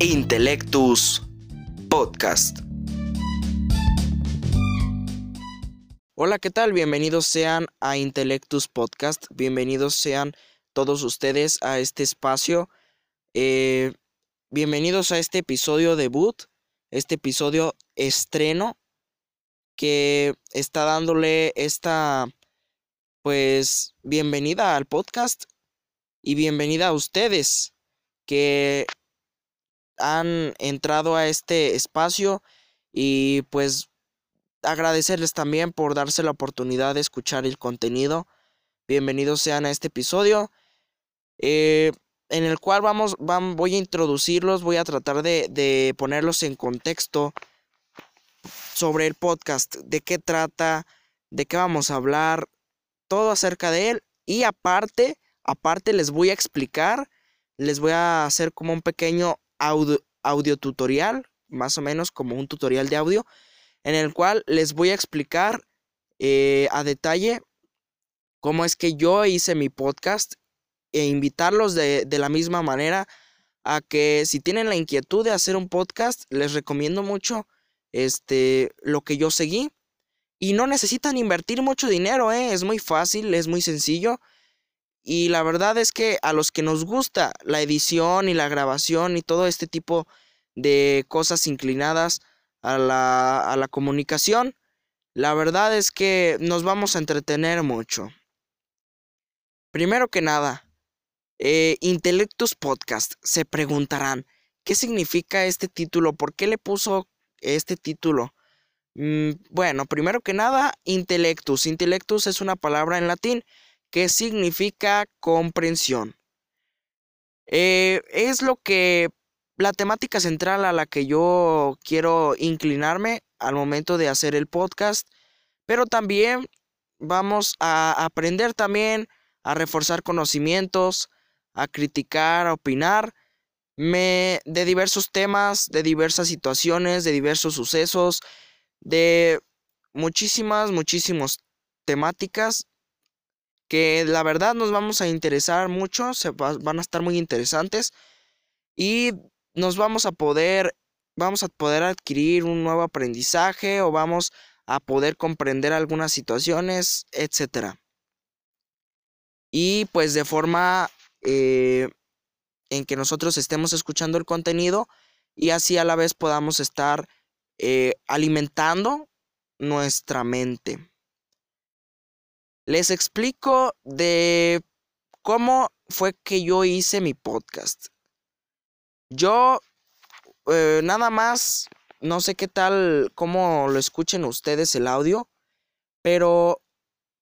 Intellectus Podcast. Hola, ¿qué tal? Bienvenidos sean a Intellectus Podcast. Bienvenidos sean todos ustedes a este espacio. Eh, bienvenidos a este episodio debut, este episodio estreno que está dándole esta, pues, bienvenida al podcast y bienvenida a ustedes que han entrado a este espacio y pues agradecerles también por darse la oportunidad de escuchar el contenido. Bienvenidos sean a este episodio eh, en el cual vamos, voy a introducirlos, voy a tratar de, de ponerlos en contexto sobre el podcast, de qué trata, de qué vamos a hablar, todo acerca de él y aparte, aparte les voy a explicar, les voy a hacer como un pequeño audio, tutorial, más o menos como un tutorial de audio, en el cual les voy a explicar eh, a detalle cómo es que yo hice mi podcast e invitarlos de, de, la misma manera a que si tienen la inquietud de hacer un podcast, les recomiendo mucho este, lo que yo seguí. Y no necesitan invertir mucho dinero, ¿eh? es muy fácil, es muy sencillo. Y la verdad es que a los que nos gusta la edición y la grabación y todo este tipo de cosas inclinadas a la, a la comunicación, la verdad es que nos vamos a entretener mucho. Primero que nada, eh, Intellectus Podcast. Se preguntarán, ¿qué significa este título? ¿Por qué le puso este título? Mm, bueno, primero que nada, Intellectus. Intellectus es una palabra en latín que significa comprensión. Eh, es lo que la temática central a la que yo quiero inclinarme al momento de hacer el podcast, pero también vamos a aprender también a reforzar conocimientos, a criticar, a opinar me, de diversos temas, de diversas situaciones, de diversos sucesos, de muchísimas, muchísimas temáticas que la verdad nos vamos a interesar mucho, se van a estar muy interesantes y nos vamos a poder vamos a poder adquirir un nuevo aprendizaje o vamos a poder comprender algunas situaciones, etcétera. Y pues de forma eh, en que nosotros estemos escuchando el contenido y así a la vez podamos estar eh, alimentando nuestra mente les explico de cómo fue que yo hice mi podcast. Yo eh, nada más, no sé qué tal, cómo lo escuchen ustedes el audio, pero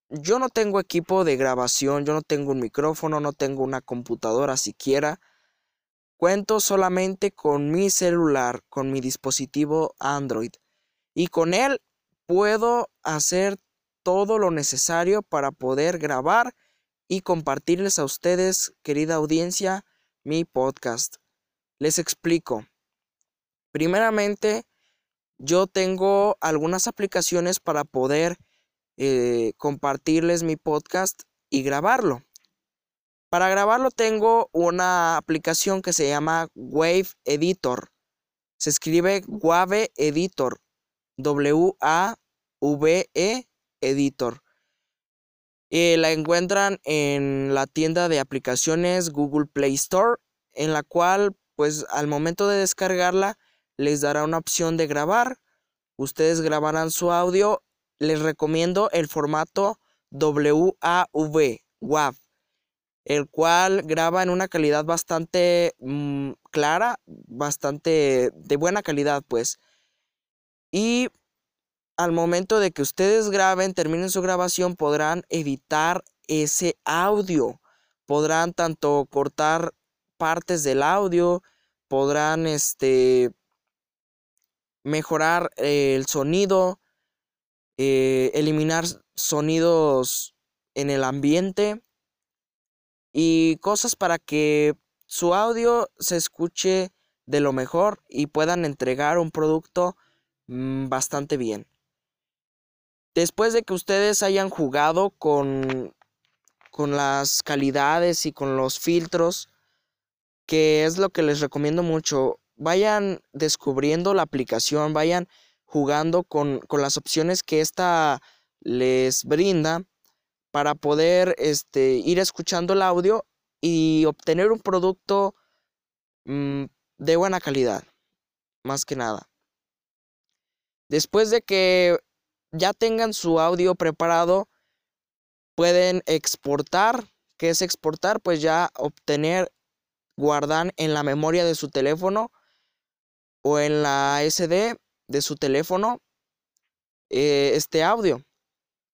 yo no tengo equipo de grabación, yo no tengo un micrófono, no tengo una computadora siquiera. Cuento solamente con mi celular, con mi dispositivo Android. Y con él puedo hacer todo lo necesario para poder grabar y compartirles a ustedes, querida audiencia, mi podcast. Les explico. Primeramente, yo tengo algunas aplicaciones para poder eh, compartirles mi podcast y grabarlo. Para grabarlo tengo una aplicación que se llama Wave Editor. Se escribe Wave Editor. W-A-V-E Editor. Eh, la encuentran en la tienda de aplicaciones Google Play Store, en la cual, pues al momento de descargarla, les dará una opción de grabar. Ustedes grabarán su audio. Les recomiendo el formato WAV, WAV, el cual graba en una calidad bastante mm, clara, bastante de buena calidad, pues. Y al momento de que ustedes graben, terminen su grabación, podrán editar ese audio. Podrán tanto cortar partes del audio, podrán este mejorar el sonido, eh, eliminar sonidos en el ambiente y cosas para que su audio se escuche de lo mejor y puedan entregar un producto mm, bastante bien. Después de que ustedes hayan jugado con, con las calidades y con los filtros, que es lo que les recomiendo mucho, vayan descubriendo la aplicación, vayan jugando con, las opciones que ésta les brinda para poder este, ir escuchando el audio y obtener un producto mm, de buena calidad, más que nada. Después de que ya tengan su audio preparado, pueden exportar. ¿Qué es exportar? Pues ya obtener, guardar en la memoria de su teléfono o en la SD de su teléfono eh, este audio.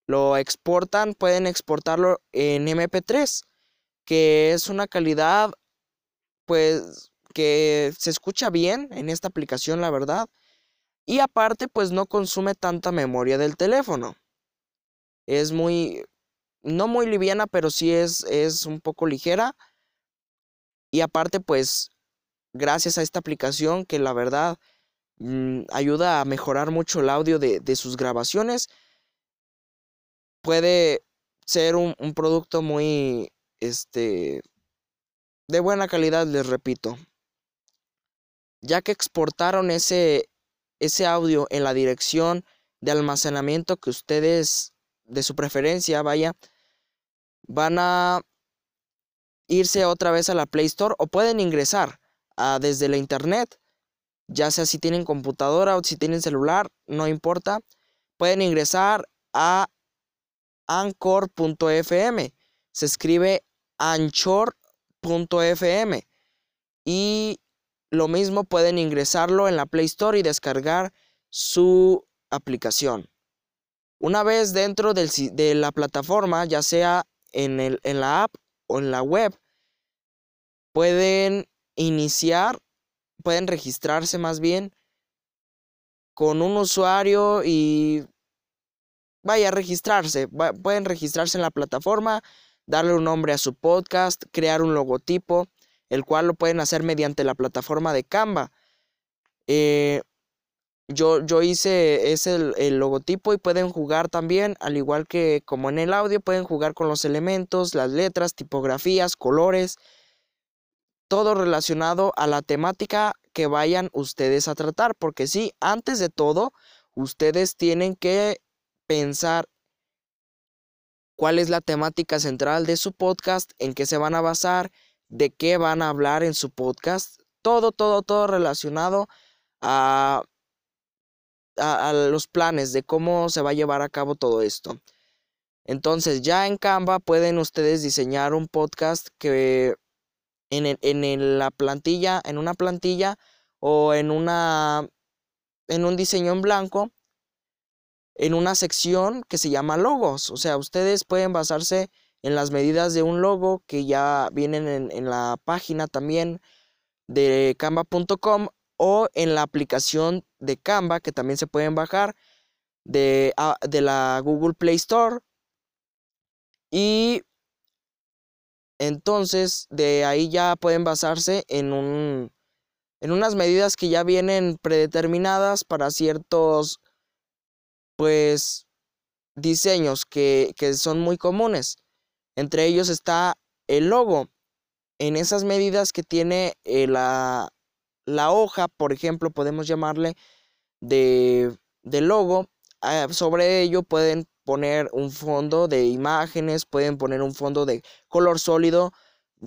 Lo exportan, pueden exportarlo en MP3, que es una calidad pues que se escucha bien en esta aplicación, la verdad. Y aparte, pues no consume tanta memoria del teléfono. Es muy, no muy liviana, pero sí es, es un poco ligera. Y aparte, pues, gracias a esta aplicación que la verdad mm, ayuda a mejorar mucho el audio de, de sus grabaciones, puede ser un, un producto muy, este, de buena calidad, les repito. Ya que exportaron ese, ese audio en la dirección de almacenamiento que ustedes de su preferencia vaya, van a irse otra vez a la Play Store o pueden ingresar desde la internet, ya sea si tienen computadora o si tienen celular, no importa, pueden ingresar a anchor.fm. Se escribe anchor.fm y lo mismo pueden ingresarlo en la Play Store y descargar su aplicación. Una vez dentro de la plataforma, ya sea en, la app o en la web, pueden iniciar, pueden registrarse más bien con un usuario y vaya a registrarse. pueden registrarse en la plataforma, darle un nombre a su podcast, crear un logotipo el cual lo pueden hacer mediante la plataforma de Canva. Eh, yo, yo, hice ese el, logotipo y pueden jugar también, al igual que como en el audio, pueden jugar con los elementos, las letras, tipografías, colores, todo relacionado a la temática que vayan ustedes a tratar, porque sí, antes de todo, ustedes tienen que pensar cuál es la temática central de su podcast, en qué se van a basar, de qué van a hablar en su podcast. Todo, todo, todo relacionado a, a, los planes de cómo se va a llevar a cabo todo esto. Entonces ya en Canva pueden ustedes diseñar un podcast que en, en la plantilla, en una plantilla o en una en un diseño en blanco en una sección que se llama logos. O sea, ustedes pueden basarse en las medidas de un logo que ya vienen en, la página también de canva.com o en la aplicación de Canva que también se pueden bajar de, ah, de la Google Play Store. Y entonces de ahí ya pueden basarse en un en unas medidas que ya vienen predeterminadas para ciertos pues diseños que, que son muy comunes. Entre ellos está el logo. En esas medidas que tiene eh, la, la, hoja, por ejemplo, podemos llamarle de, de logo. Ah, sobre ello pueden poner un fondo de imágenes, pueden poner un fondo de color sólido,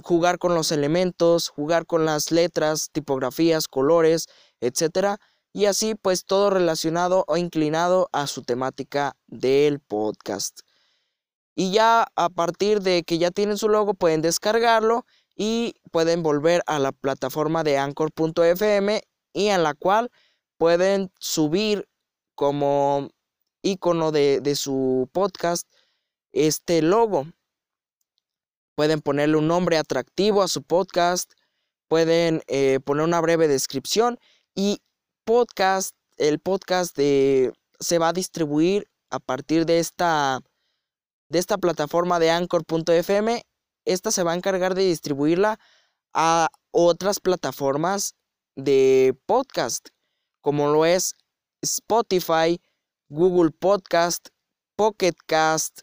jugar con los elementos, jugar con las letras, tipografías, colores, etcétera, y así pues todo relacionado o inclinado a su temática del podcast. Y ya a partir de que ya tienen su logo pueden descargarlo y pueden volver a la plataforma de anchor.fm y en la cual pueden subir como icono de, su podcast este logo. Pueden ponerle un nombre atractivo a su podcast, pueden eh, poner una breve descripción y podcast, el podcast de, se va a distribuir a partir de esta de esta plataforma de anchor.fm, esta se va a encargar de distribuirla a otras plataformas de podcast, como lo es Spotify, Google Podcast, Pocket Cast,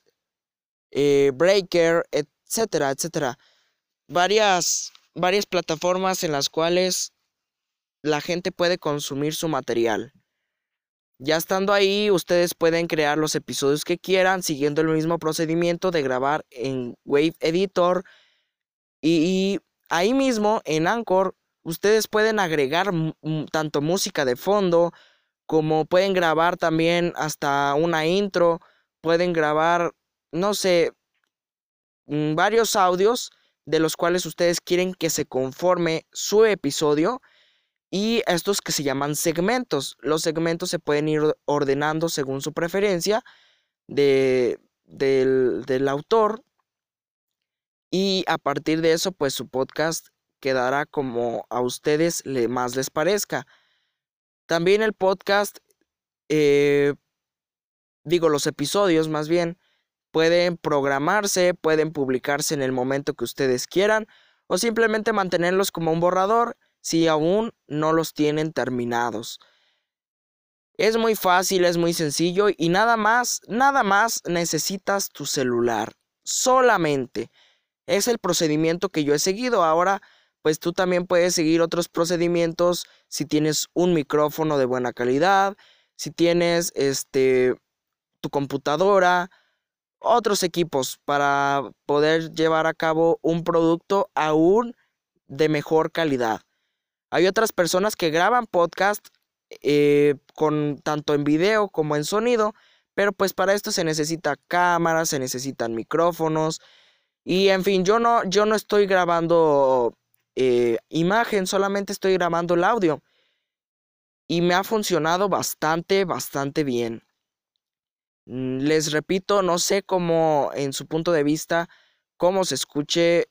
eh, Breaker, etcétera, etcétera. Varias, varias plataformas en las cuales la gente puede consumir su material. Ya estando ahí, ustedes pueden crear los episodios que quieran siguiendo el mismo procedimiento de grabar en Wave Editor. Y, ahí mismo en Anchor ustedes pueden agregar tanto música de fondo como pueden grabar también hasta una intro, pueden grabar, no sé, mm, varios audios de los cuales ustedes quieren que se conforme su episodio y estos que se llaman segmentos. Los segmentos se pueden ir ordenando según su preferencia de, del, del autor y a partir de eso pues su podcast quedará como a ustedes le, más les parezca. También el podcast, eh, digo los episodios más bien, pueden programarse, pueden publicarse en el momento que ustedes quieran o simplemente mantenerlos como un borrador si aún no los tienen terminados. Es muy fácil, es muy sencillo y nada más, nada más necesitas tu celular. Solamente. Es el procedimiento que yo he seguido. Ahora, pues tú también puedes seguir otros procedimientos si tienes un micrófono de buena calidad, si tienes este tu computadora, otros equipos para poder llevar a cabo un producto aún de mejor calidad. Hay otras personas que graban podcast eh, con tanto en video como en sonido, pero pues para esto se necesita cámaras, se necesitan micrófonos y en fin, yo no, yo no estoy grabando eh, imagen, solamente estoy grabando el audio y me ha funcionado bastante, bastante bien. Mm, les repito, no sé cómo en su punto de vista, cómo se escuche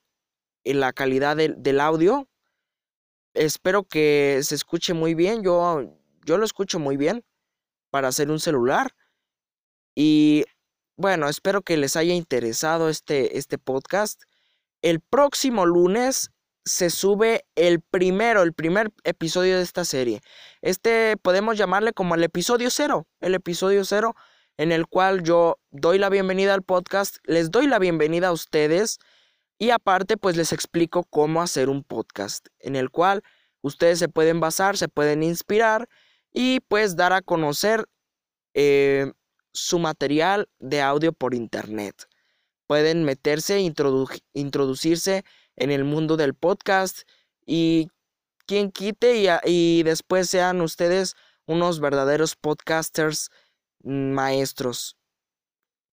la calidad del audio, espero que se escuche muy bien. Yo, yo lo escucho muy bien para hacer un celular. Y bueno, espero que les haya interesado este, este podcast. El próximo lunes se sube el primero, el primer episodio de esta serie. Este podemos llamarle como el episodio cero, el episodio cero en el cual yo doy la bienvenida al podcast, les doy la bienvenida a ustedes y aparte, pues les explico cómo hacer un podcast en el cual ustedes se pueden basar, se pueden inspirar y pues dar a conocer eh, su material de audio por internet. Pueden meterse, introducirse en el mundo del podcast y quien quite y, y después sean ustedes unos verdaderos podcasters maestros.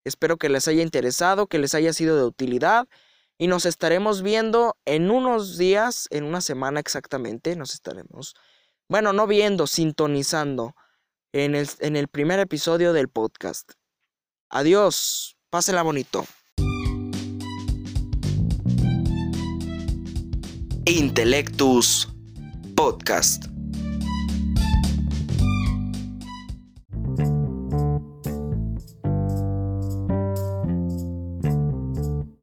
Espero que les haya interesado, que les haya sido de utilidad y nos estaremos viendo en unos días, en una semana exactamente, nos estaremos, bueno, no viendo, sintonizando en el, en el primer episodio del podcast. Adiós, pásenla bonito. Intelectus Podcast.